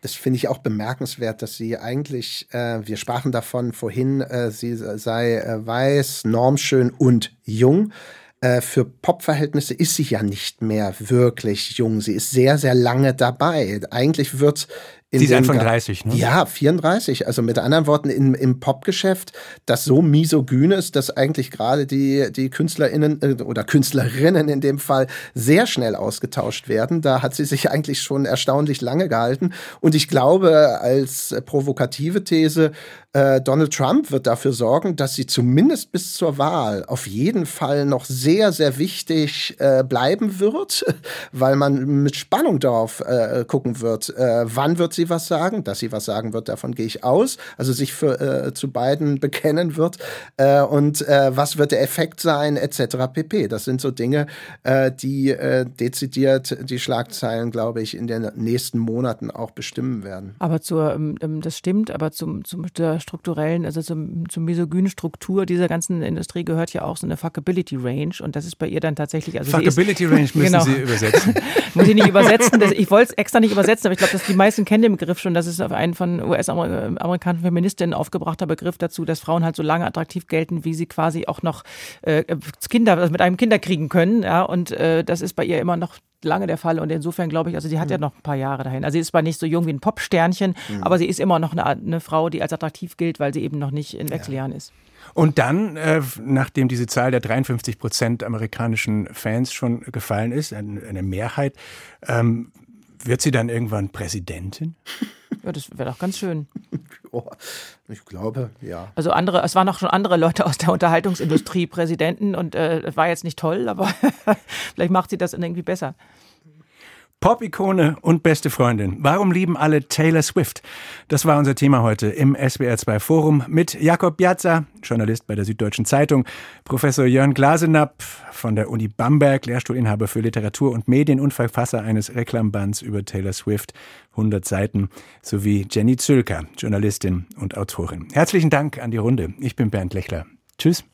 Das finde ich auch bemerkenswert, dass sie eigentlich, äh, wir sprachen davon vorhin, äh, sie sei äh, weiß, normschön und jung. Äh, für Popverhältnisse ist sie ja nicht mehr wirklich jung. Sie ist sehr, sehr lange dabei. Eigentlich wird Sie ist Anfang 30, ne? Ja, 34. Also mit anderen Worten, in, im Popgeschäft, das so misogyn ist, dass eigentlich gerade die, die KünstlerInnen äh, oder Künstlerinnen in dem Fall sehr schnell ausgetauscht werden. Da hat sie sich eigentlich schon erstaunlich lange gehalten. Und ich glaube, als provokative These, äh, Donald Trump wird dafür sorgen, dass sie zumindest bis zur Wahl auf jeden Fall noch sehr, sehr wichtig äh, bleiben wird, (laughs) weil man mit Spannung darauf äh, gucken wird, äh, wann wird sie was sagen. Dass sie was sagen wird, davon gehe ich aus. Also sich für, äh, zu beiden bekennen wird. Äh, und äh, was wird der Effekt sein, etc. pp. Das sind so Dinge, äh, die äh, dezidiert die Schlagzeilen, glaube ich, in den nächsten Monaten auch bestimmen werden. Aber zur, ähm, ähm das stimmt, aber zum, zum der strukturellen, also zum, zum misogynen Struktur dieser ganzen Industrie gehört ja auch so eine Fuckability Range und das ist bei ihr dann tatsächlich. Also Fuckability ist, Range müssen (laughs) genau. Sie übersetzen. (laughs) Muss ich nicht übersetzen. Das, ich wollte es extra nicht übersetzen, aber ich glaube, dass die meisten kennen den Begriff schon. Das ist auf einen von US-amerikanischen Feministinnen aufgebrachter Begriff dazu, dass Frauen halt so lange attraktiv gelten, wie sie quasi auch noch äh, Kinder, also mit einem Kinder kriegen können. Ja, und äh, das ist bei ihr immer noch lange der Fall und insofern glaube ich, also sie hat mhm. ja noch ein paar Jahre dahin. Also sie ist zwar nicht so jung wie ein Popsternchen, mhm. aber sie ist immer noch eine, eine, Frau, die als attraktiv gilt, weil sie eben noch nicht in Wechseljahren ja. ist. Und dann, äh, nachdem diese Zahl der 53 Prozent amerikanischen Fans schon gefallen ist, eine, eine Mehrheit, ähm, wird sie dann irgendwann Präsidentin? (laughs) Ja, das wäre doch ganz schön. (laughs) Oh, ich glaube, ja. Also andere, es waren auch schon andere Leute aus der Unterhaltungsindustrie Präsidenten und äh, war jetzt nicht toll, aber (laughs) vielleicht macht sie das irgendwie besser. Pop-Ikone und beste Freundin. Warum lieben alle Taylor Swift? Das war unser Thema heute im SWR2 Forum mit Jakob Piazza, Journalist bei der Süddeutschen Zeitung, Professor Jörn Glasenapp von der Uni Bamberg, Lehrstuhlinhaber für Literatur und Medien und Verfasser eines Reklambands über Taylor Swift, 100 Seiten, sowie Jenny Zülker, Journalistin und Autorin. Herzlichen Dank an die Runde. Ich bin Bernd Lechler. Tschüss.